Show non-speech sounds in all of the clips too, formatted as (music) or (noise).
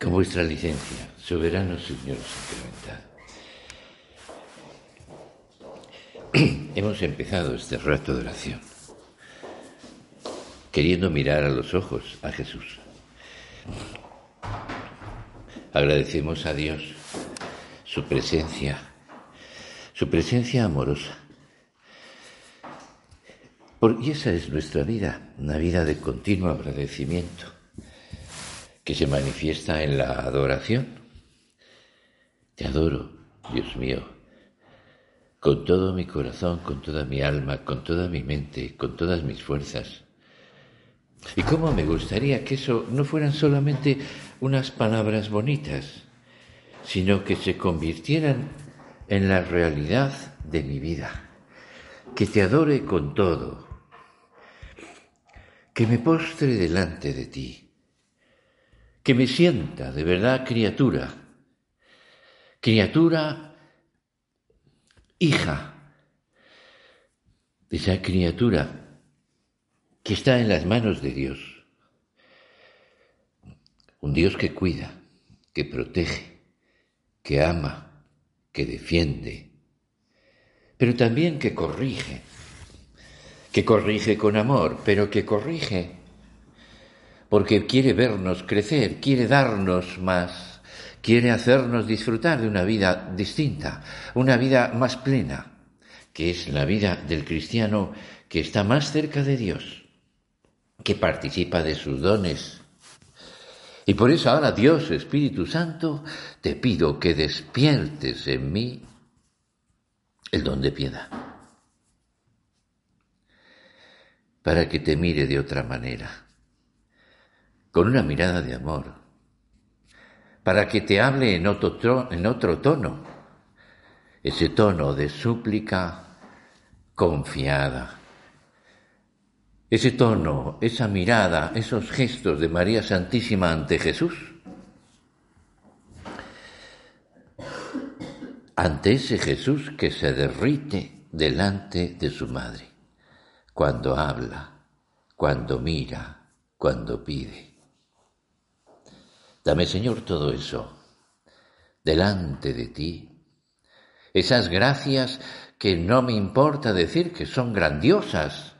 Con vuestra licencia, soberano Señor sacramentado. (clears throat) Hemos empezado este rato de oración queriendo mirar a los ojos a Jesús. Agradecemos a Dios su presencia, su presencia amorosa. y esa es nuestra vida, una vida de continuo agradecimiento que se manifiesta en la adoración. Te adoro, Dios mío, con todo mi corazón, con toda mi alma, con toda mi mente, con todas mis fuerzas. Y cómo me gustaría que eso no fueran solamente unas palabras bonitas, sino que se convirtieran en la realidad de mi vida. Que te adore con todo. Que me postre delante de ti que me sienta de verdad criatura, criatura hija. De esa criatura que está en las manos de Dios. Un Dios que cuida, que protege, que ama, que defiende, pero también que corrige, que corrige con amor, pero que corrige porque quiere vernos crecer, quiere darnos más, quiere hacernos disfrutar de una vida distinta, una vida más plena, que es la vida del cristiano que está más cerca de Dios, que participa de sus dones. Y por eso ahora Dios, Espíritu Santo, te pido que despiertes en mí el don de piedad, para que te mire de otra manera con una mirada de amor, para que te hable en otro, tono, ese tono de súplica confiada, ese tono, esa mirada, esos gestos de María Santísima ante Jesús, ante ese Jesús que se derrite delante de su madre, cuando habla, cuando mira, cuando pide. Dame, Señor, todo eso delante de ti. Esas gracias que no me importa decir que son grandiosas,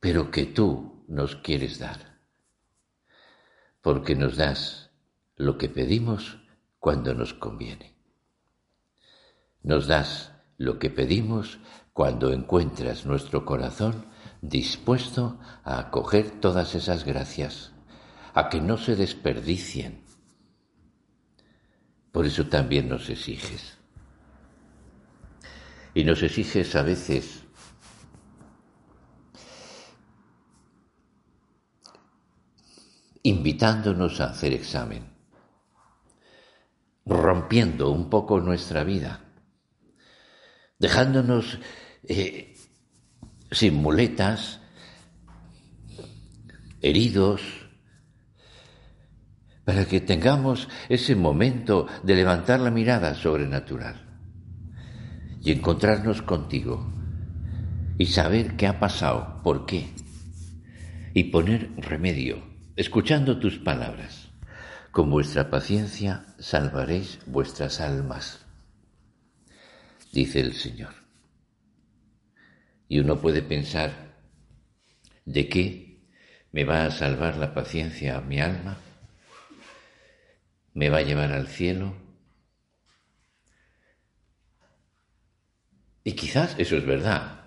pero que tú nos quieres dar. Porque nos das lo que pedimos cuando nos conviene. Nos das lo que pedimos cuando encuentras nuestro corazón dispuesto a acoger todas esas gracias a que no se desperdicien. Por eso también nos exiges. Y nos exiges a veces invitándonos a hacer examen, rompiendo un poco nuestra vida, dejándonos eh, sin muletas, heridos, para que tengamos ese momento de levantar la mirada sobrenatural y encontrarnos contigo y saber qué ha pasado, por qué, y poner remedio, escuchando tus palabras. Con vuestra paciencia salvaréis vuestras almas, dice el Señor. Y uno puede pensar, ¿de qué me va a salvar la paciencia a mi alma? Me va a llevar al cielo. Y quizás eso es verdad.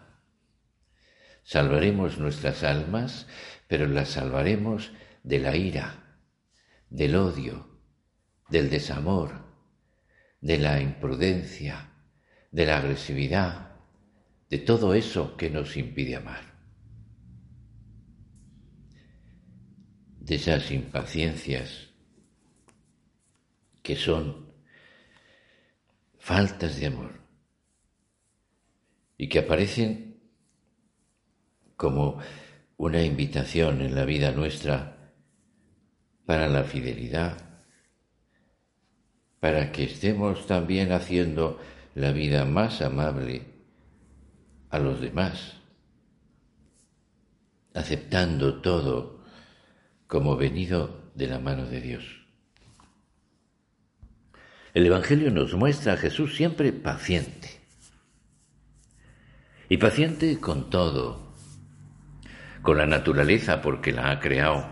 Salvaremos nuestras almas, pero las salvaremos de la ira, del odio, del desamor, de la imprudencia, de la agresividad, de todo eso que nos impide amar. De esas impaciencias que son faltas de amor y que aparecen como una invitación en la vida nuestra para la fidelidad, para que estemos también haciendo la vida más amable a los demás, aceptando todo como venido de la mano de Dios. El Evangelio nos muestra a Jesús siempre paciente. Y paciente con todo, con la naturaleza porque la ha creado.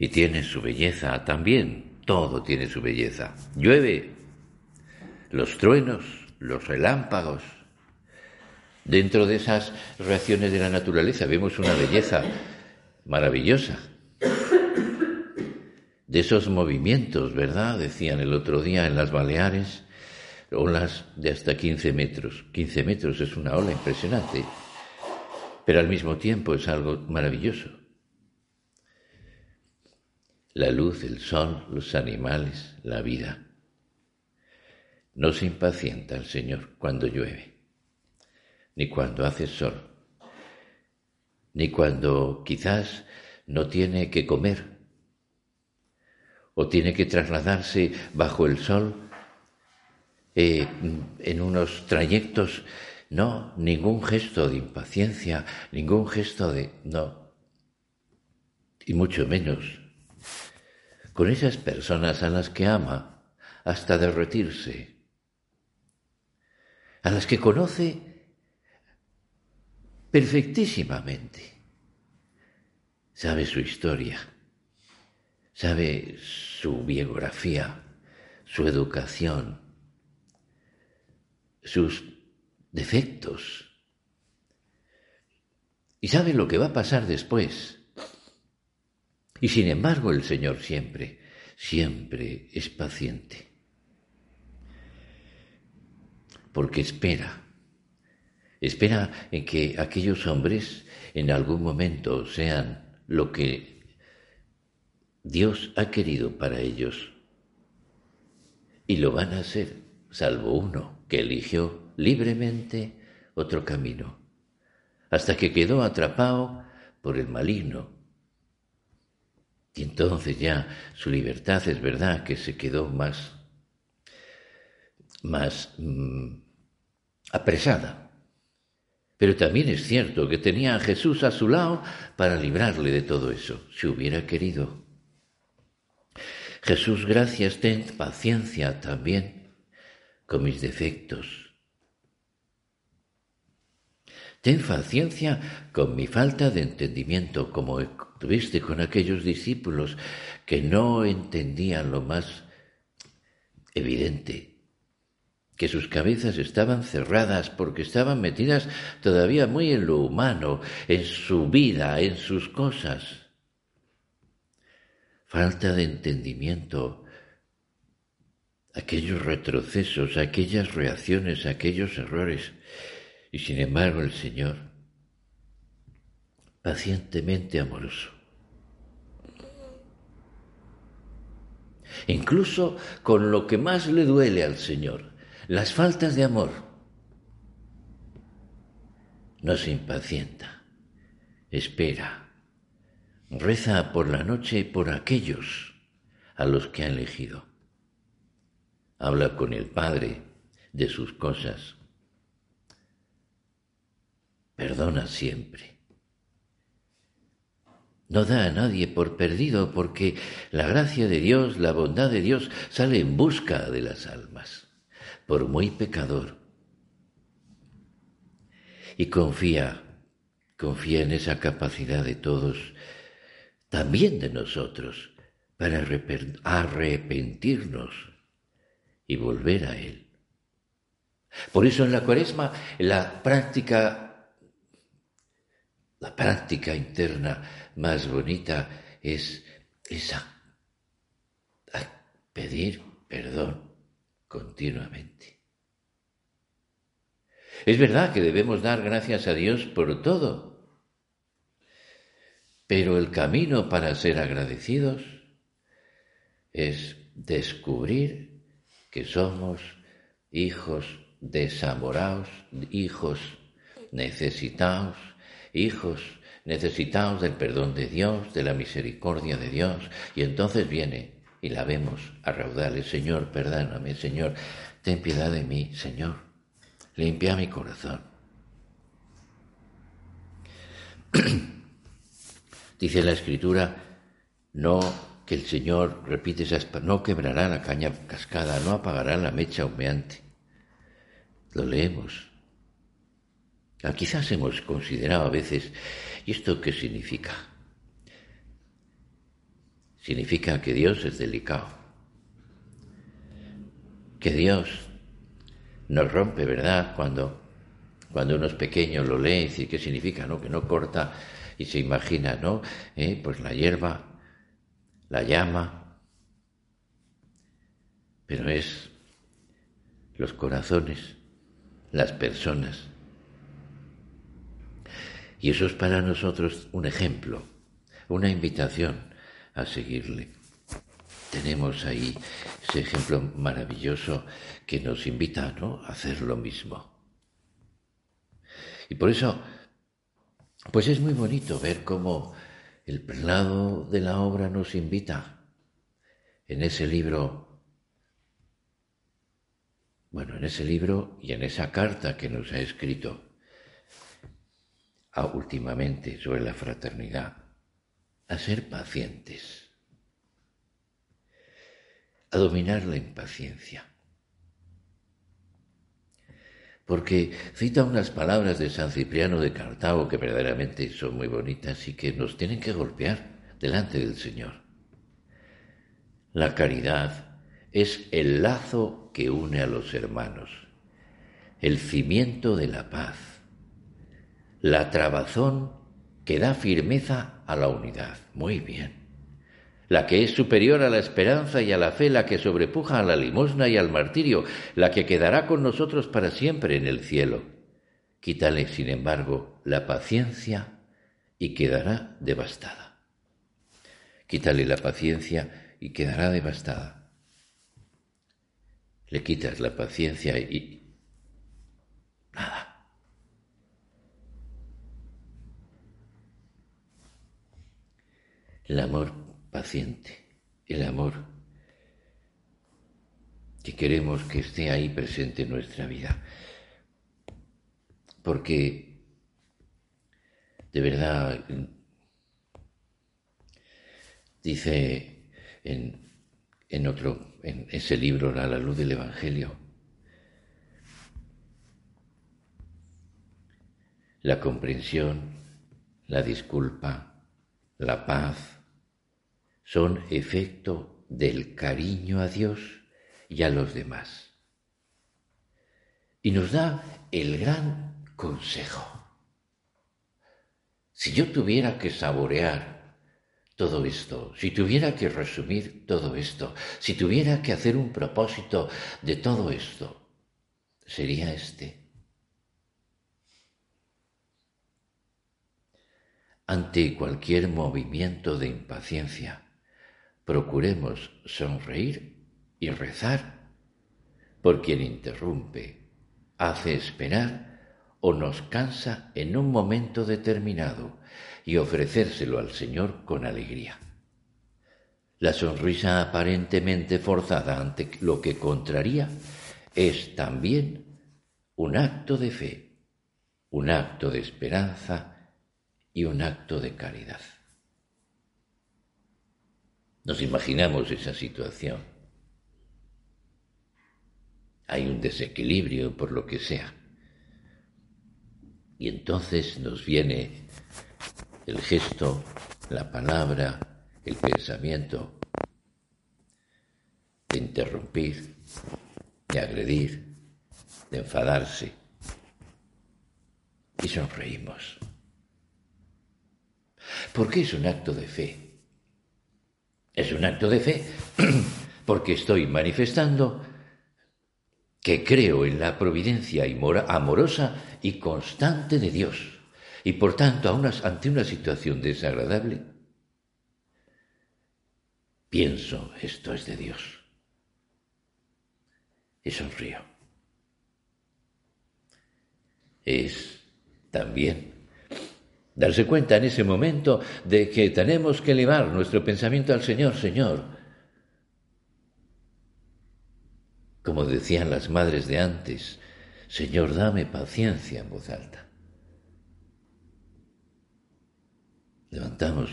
Y tiene su belleza también, todo tiene su belleza. Llueve, los truenos, los relámpagos. Dentro de esas reacciones de la naturaleza vemos una belleza maravillosa de esos movimientos, ¿verdad? Decían el otro día en las Baleares, olas de hasta 15 metros. 15 metros es una ola impresionante, pero al mismo tiempo es algo maravilloso. La luz, el sol, los animales, la vida. No se impacienta el Señor cuando llueve, ni cuando hace sol, ni cuando quizás no tiene que comer o tiene que trasladarse bajo el sol eh, en unos trayectos. No, ningún gesto de impaciencia, ningún gesto de... No. Y mucho menos con esas personas a las que ama hasta derretirse, a las que conoce perfectísimamente, sabe su historia sabe su biografía, su educación, sus defectos. Y sabe lo que va a pasar después. Y sin embargo el Señor siempre, siempre es paciente. Porque espera, espera en que aquellos hombres en algún momento sean lo que Dios ha querido para ellos. Y lo van a ser, salvo uno que eligió libremente otro camino, hasta que quedó atrapado por el maligno. Y entonces ya su libertad es verdad que se quedó más, más mm, apresada. Pero también es cierto que tenía a Jesús a su lado para librarle de todo eso, si hubiera querido. Jesús, gracias, ten paciencia también con mis defectos. Ten paciencia con mi falta de entendimiento, como tuviste con aquellos discípulos que no entendían lo más evidente, que sus cabezas estaban cerradas porque estaban metidas todavía muy en lo humano, en su vida, en sus cosas falta de entendimiento, aquellos retrocesos, aquellas reacciones, aquellos errores. Y sin embargo el Señor, pacientemente amoroso, incluso con lo que más le duele al Señor, las faltas de amor, no se impacienta, espera Reza por la noche por aquellos a los que ha elegido. Habla con el Padre de sus cosas. Perdona siempre. No da a nadie por perdido porque la gracia de Dios, la bondad de Dios sale en busca de las almas, por muy pecador. Y confía, confía en esa capacidad de todos también de nosotros, para arrepentirnos y volver a Él. Por eso en la cuaresma la práctica, la práctica interna más bonita es esa, pedir perdón continuamente. Es verdad que debemos dar gracias a Dios por todo, pero el camino para ser agradecidos es descubrir que somos hijos desamorados, hijos necesitados, hijos necesitados del perdón de Dios, de la misericordia de Dios. Y entonces viene y la vemos a raudales, Señor, perdóname, Señor, ten piedad de mí, Señor, limpia mi corazón. (clears throat) Dice la escritura no que el Señor, repite esas, no quebrará la caña cascada, no apagará la mecha humeante. Lo leemos. Ah, quizás hemos considerado a veces, ¿y esto qué significa? Significa que Dios es delicado, que Dios nos rompe, ¿verdad? Cuando, cuando uno es pequeño lo lee y dice, ¿qué significa? ¿no? Que no corta y se imagina, ¿no? Eh, pues la hierba, la llama, pero es los corazones, las personas. Y eso es para nosotros un ejemplo, una invitación a seguirle. Tenemos ahí ese ejemplo maravilloso que nos invita ¿no? a hacer lo mismo. Y por eso, pues es muy bonito ver cómo el prelado de la obra nos invita en ese libro, bueno, en ese libro y en esa carta que nos ha escrito a, últimamente sobre la fraternidad, a ser pacientes, a dominar la impaciencia. Porque cita unas palabras de San Cipriano de Cartago que verdaderamente son muy bonitas y que nos tienen que golpear delante del Señor. La caridad es el lazo que une a los hermanos, el cimiento de la paz, la trabazón que da firmeza a la unidad. Muy bien la que es superior a la esperanza y a la fe, la que sobrepuja a la limosna y al martirio, la que quedará con nosotros para siempre en el cielo. Quítale, sin embargo, la paciencia y quedará devastada. Quítale la paciencia y quedará devastada. Le quitas la paciencia y... nada. El amor paciente, el amor que queremos que esté ahí presente en nuestra vida. Porque de verdad dice en, en otro, en ese libro, la luz del Evangelio, la comprensión, la disculpa, la paz, son efecto del cariño a Dios y a los demás. Y nos da el gran consejo. Si yo tuviera que saborear todo esto, si tuviera que resumir todo esto, si tuviera que hacer un propósito de todo esto, sería este. Ante cualquier movimiento de impaciencia, procuremos sonreír y rezar por quien interrumpe, hace esperar o nos cansa en un momento determinado y ofrecérselo al Señor con alegría. La sonrisa aparentemente forzada ante lo que contraría es también un acto de fe, un acto de esperanza y un acto de caridad. Nos imaginamos esa situación. Hay un desequilibrio por lo que sea. Y entonces nos viene el gesto, la palabra, el pensamiento de interrumpir, de agredir, de enfadarse. Y sonreímos. Porque es un acto de fe. Es un acto de fe (clears throat) porque estoy manifestando que creo en la providencia amorosa y constante de Dios. Y por tanto, ante una situación desagradable, pienso, esto es de Dios. Y sonrío. Es también Darse cuenta en ese momento de que tenemos que elevar nuestro pensamiento al Señor, Señor. Como decían las madres de antes, Señor, dame paciencia en voz alta. Levantamos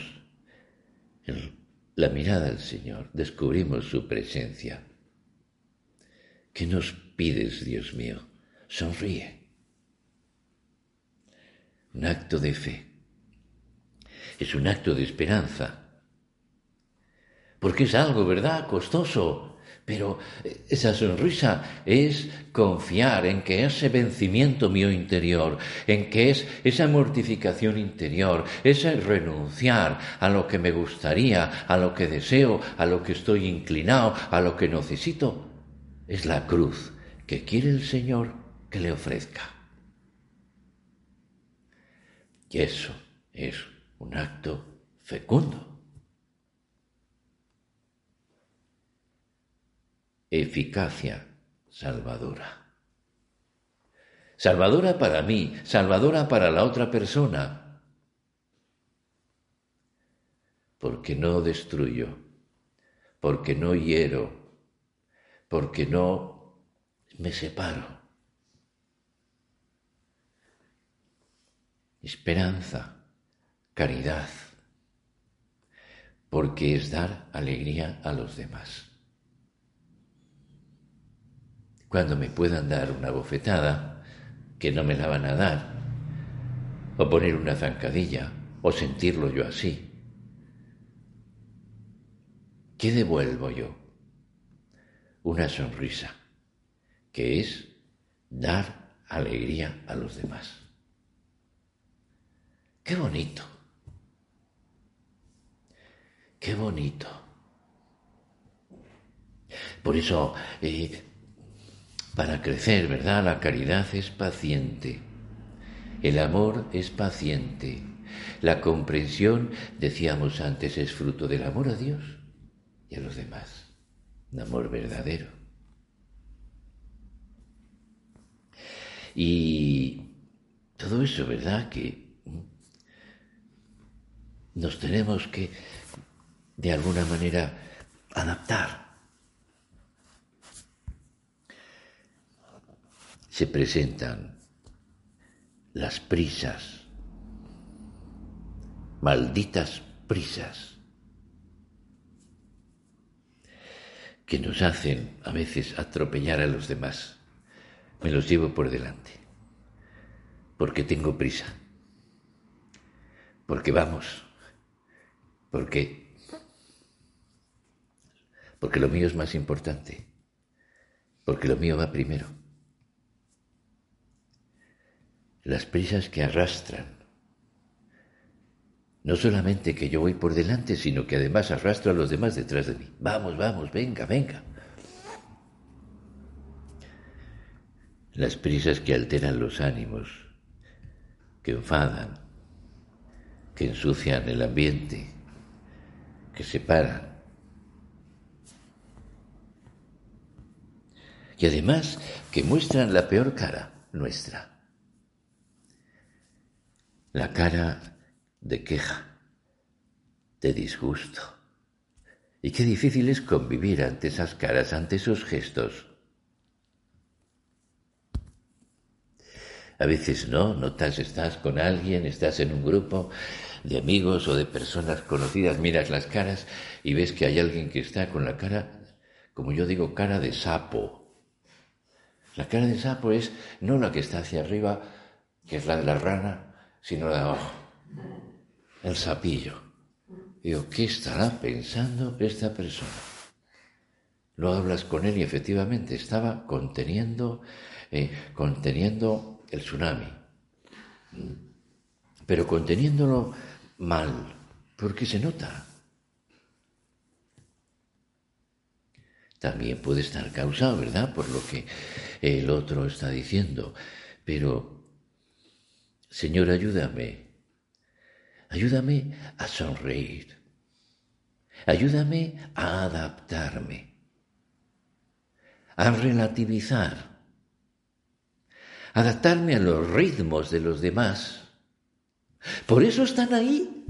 la mirada del Señor, descubrimos su presencia. ¿Qué nos pides, Dios mío? Sonríe. Un acto de fe. Es un acto de esperanza. Porque es algo, ¿verdad? Costoso. Pero esa sonrisa es confiar en que ese vencimiento mío interior, en que es esa mortificación interior, ese renunciar a lo que me gustaría, a lo que deseo, a lo que estoy inclinado, a lo que necesito, es la cruz que quiere el Señor que le ofrezca. Y eso es un acto fecundo. eficacia salvadora. Salvadora para mí, salvadora para la otra persona. Porque no destruyo, porque no hiero, porque no me separo. Esperanza, caridad, porque es dar alegría a los demás cuando me puedan dar una bofetada, que no me la van a dar, o poner una zancadilla, o sentirlo yo así. ¿Qué devuelvo yo? Una sonrisa, que es dar alegría a los demás. Qué bonito. Qué bonito. Por eso eh, para crecer, ¿verdad? La caridad es paciente. El amor es paciente. La comprensión, decíamos antes, es fruto del amor a Dios y a los demás. Un amor verdadero. Y todo eso, ¿verdad? Que nos tenemos que, de alguna manera, adaptar se presentan las prisas, malditas prisas, que nos hacen a veces atropellar a los demás. Me los llevo por delante, porque tengo prisa, porque vamos, porque porque lo mío es más importante, porque lo mío va primero las prisas que arrastran. No solamente que yo voy por delante, sino que además arrastro a los demás detrás de mí. Vamos, vamos, venga, venga. Las prisas que alteran los ánimos, que enfadan, que ensucian el ambiente, que separan. Y además que muestran la peor cara nuestra la cara de queja, de disgusto. Y qué difícil es convivir ante esas caras, ante esos gestos. A veces no, notas, estás con alguien, estás en un grupo de amigos o de personas conocidas, miras las caras y ves que hay alguien que está con la cara, como yo digo, cara de sapo. La cara de sapo es no la que está hacia arriba, que es la de la rana, sino de abajo. El sapillo. Digo, ¿qué estará pensando esta persona? Lo hablas con él y efectivamente estaba conteniendo, eh, conteniendo el tsunami. Pero conteniéndolo mal, porque se nota. También puede estar causado, ¿verdad? Por lo que el otro está diciendo. Pero Señor, ayúdame. Ayúdame a sonreír. Ayúdame a adaptarme. A relativizar. Adaptarme a los ritmos de los demás. Por eso están ahí.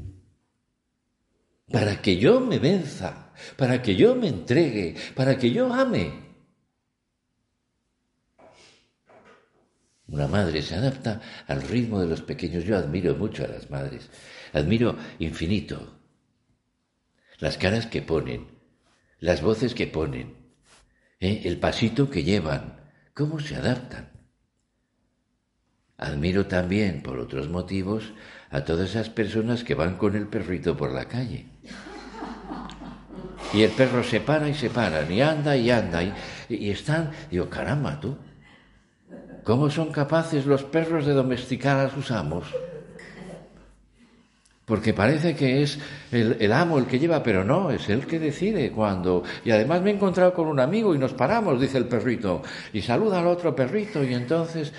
Para que yo me venza, para que yo me entregue, para que yo ame. Una madre se adapta al ritmo de los pequeños. Yo admiro mucho a las madres, admiro infinito. las caras que ponen, las voces que ponen, ¿eh? el pasito que llevan, cómo se adaptan. Admiro también, por otros motivos, a todas esas personas que van con el perrito por la calle. Y el perro se para y se para, y anda y anda, y, y están, digo, caramba, tú, ¿cómo son capaces los perros de domesticar a sus amos? porque parece que es el, amo el que lleva, pero no, es él que decide cuando. Y además me he encontrado con un amigo y nos paramos, dice el perrito, y saluda al otro perrito y entonces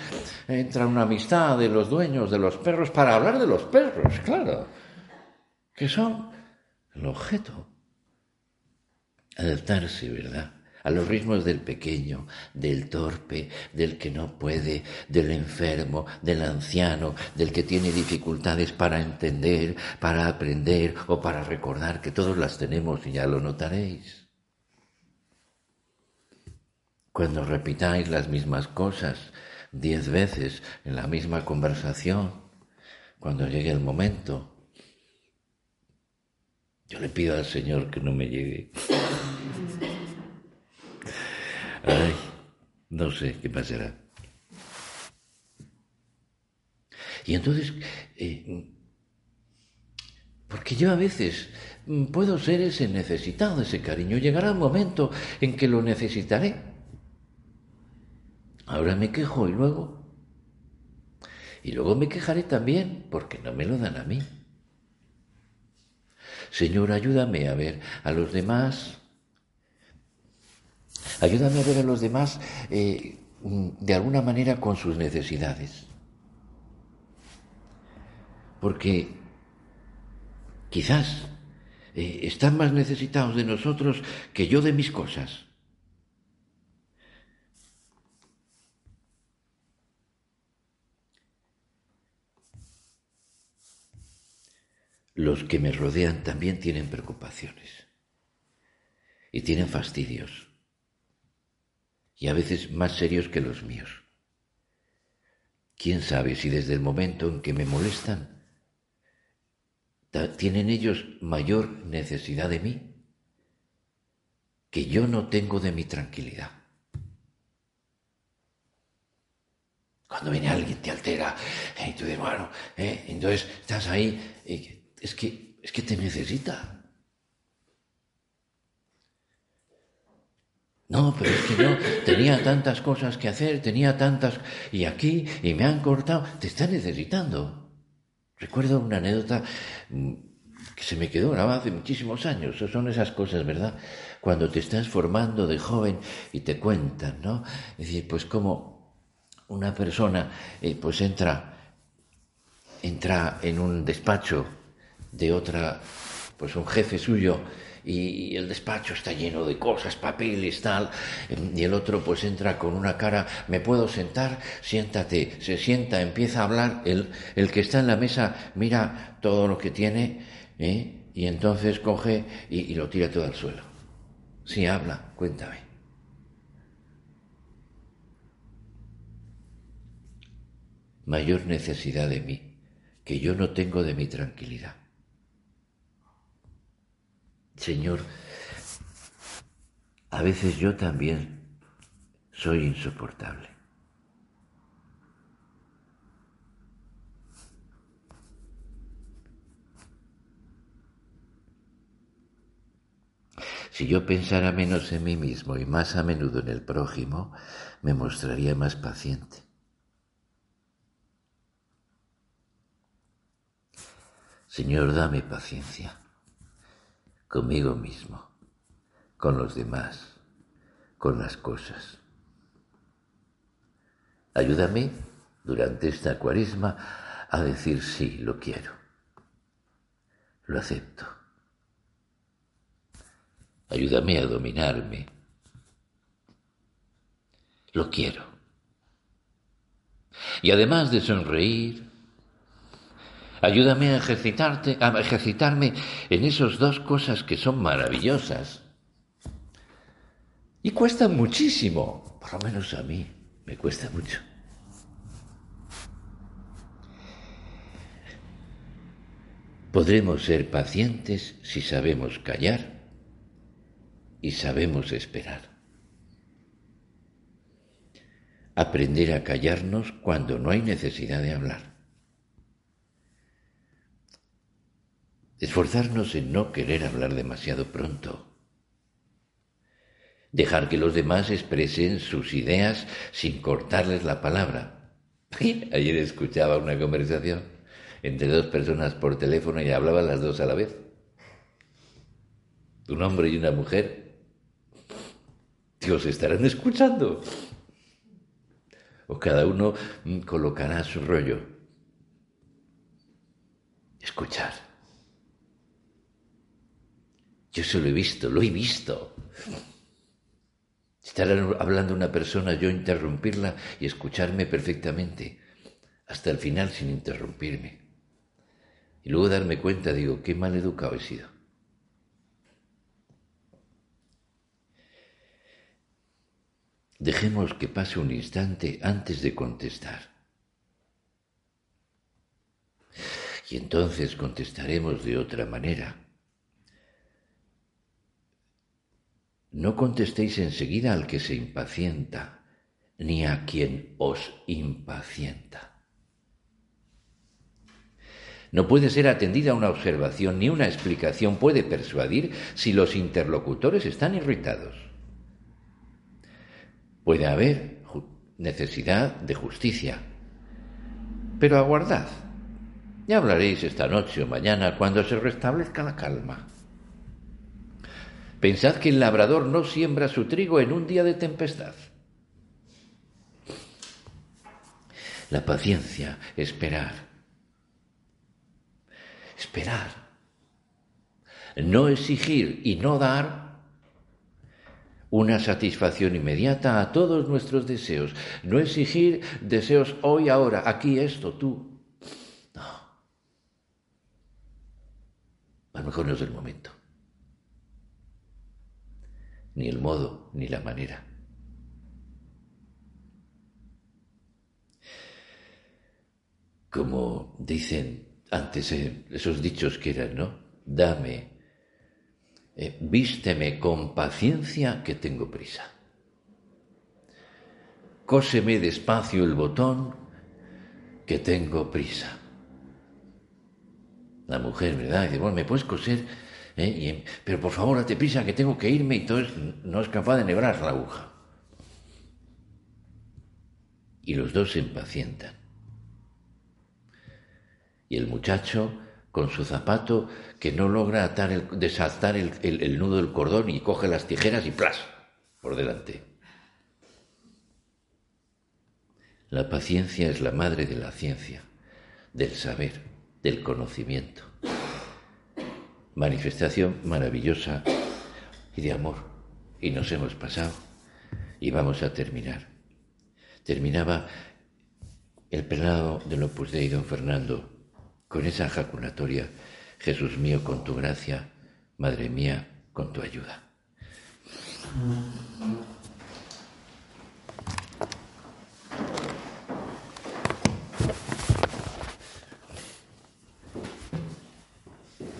entra una amistad de los dueños de los perros para hablar de los perros, claro, que son el objeto. Adaptarse, ¿verdad? a los ritmos del pequeño, del torpe, del que no puede, del enfermo, del anciano, del que tiene dificultades para entender, para aprender o para recordar, que todos las tenemos y ya lo notaréis. Cuando repitáis las mismas cosas diez veces en la misma conversación, cuando llegue el momento, yo le pido al Señor que no me llegue. Ay, no sé qué pasará. Y entonces, eh, porque yo a veces puedo ser ese necesitado, ese cariño. Llegará un momento en que lo necesitaré. Ahora me quejo y luego. Y luego me quejaré también porque no me lo dan a mí. Señor, ayúdame a ver a los demás Ayúdame a ver a los demás eh, de alguna manera con sus necesidades. Porque quizás eh, están más necesitados de nosotros que yo de mis cosas. Los que me rodean también tienen preocupaciones y tienen fastidios y a veces más serios que los míos. ¿Quién sabe si desde el momento en que me molestan, tienen ellos mayor necesidad de mí que yo no tengo de mi tranquilidad? Cuando viene alguien, te altera, y tú dices, bueno, ¿eh? entonces estás ahí, es que, es que te necesita. No, pero es que yo tenía tantas cosas que hacer, tenía tantas... Y aquí, y me han cortado, te está necesitando. Recuerdo una anécdota mm, que se me quedó grabada hace muchísimos años. Son esas cosas, ¿verdad? Cuando te estás formando de joven y te cuentan, ¿no? Es decir, pues como una persona, eh, pues entra, entra en un despacho de otra, pues un jefe suyo, y, el despacho está lleno de cosas, papeles, tal, y el otro pues entra con una cara, ¿me puedo sentar? Siéntate, se sienta, empieza a hablar, el, el que está en la mesa mira todo lo que tiene, ¿eh? y entonces coge y, y lo tira todo al suelo. Sí, habla, cuéntame. Mayor necesidad de mí, que yo no tengo de mi tranquilidad. Señor, a veces yo también soy insoportable. Si yo pensara menos en mí mismo y más a menudo en el prójimo, me mostraría más paciente. Señor, dame paciencia conmigo mismo, con los demás, con las cosas. Ayúdame durante esta cuaresma a decir sí, lo quiero, lo acepto. Ayúdame a dominarme, lo quiero. Y además de sonreír, Ayúdame a ejercitarte, a ejercitarme en esas dos cosas que son maravillosas. Y cuesta muchísimo, por lo menos a mí me cuesta mucho. Podremos ser pacientes si sabemos callar y sabemos esperar. Aprender a callarnos cuando no hay necesidad de hablar. Esforzarnos en no querer hablar demasiado pronto. Dejar que los demás expresen sus ideas sin cortarles la palabra. (laughs) Ayer escuchaba una conversación entre dos personas por teléfono y hablaban las dos a la vez. Un hombre y una mujer. Dios, estarán escuchando. O cada uno colocará su rollo. Escuchar. Yo se lo he visto, lo he visto. Estar hablando una persona, yo interrumpirla y escucharme perfectamente, hasta el final sin interrumpirme. Y luego darme cuenta, digo, qué mal educado he sido. Dejemos que pase un instante antes de contestar. Y entonces contestaremos de otra manera. No contestéis enseguida al que se impacienta, ni a quien os impacienta. No puede ser atendida una observación ni una explicación puede persuadir si los interlocutores están irritados. Puede haber necesidad de justicia, pero aguardad. Ya hablaréis esta noche o mañana cuando se restablezca la calma. Pensad que el labrador no siembra su trigo en un día de tempestad. La paciencia, esperar, esperar. No exigir y no dar una satisfacción inmediata a todos nuestros deseos. No exigir deseos hoy, ahora, aquí esto, tú. No. A lo mejor no es el momento. Ni el modo, ni la manera. Como dicen antes eh, esos dichos que eran, ¿no? Dame, eh, vísteme con paciencia que tengo prisa. Cóseme despacio el botón que tengo prisa. La mujer, ¿verdad? Dice, bueno, ¿me puedes coser? ¿Eh? pero por favor, date prisa que tengo que irme y entonces no es capaz de nebrar la aguja. Y los dos se impacientan y el muchacho con su zapato que no logra atar el, desatar el, nudo del cordón y coge las tijeras y ¡plas! por delante. La paciencia es la madre de la ciencia, del saber, del conocimiento. Manifestación maravillosa y de amor. Y nos hemos pasado y vamos a terminar. Terminaba el pelado del Opus Dei, don Fernando, con esa jaculatoria, Jesús mío, con tu gracia, Madre mía, con tu ayuda.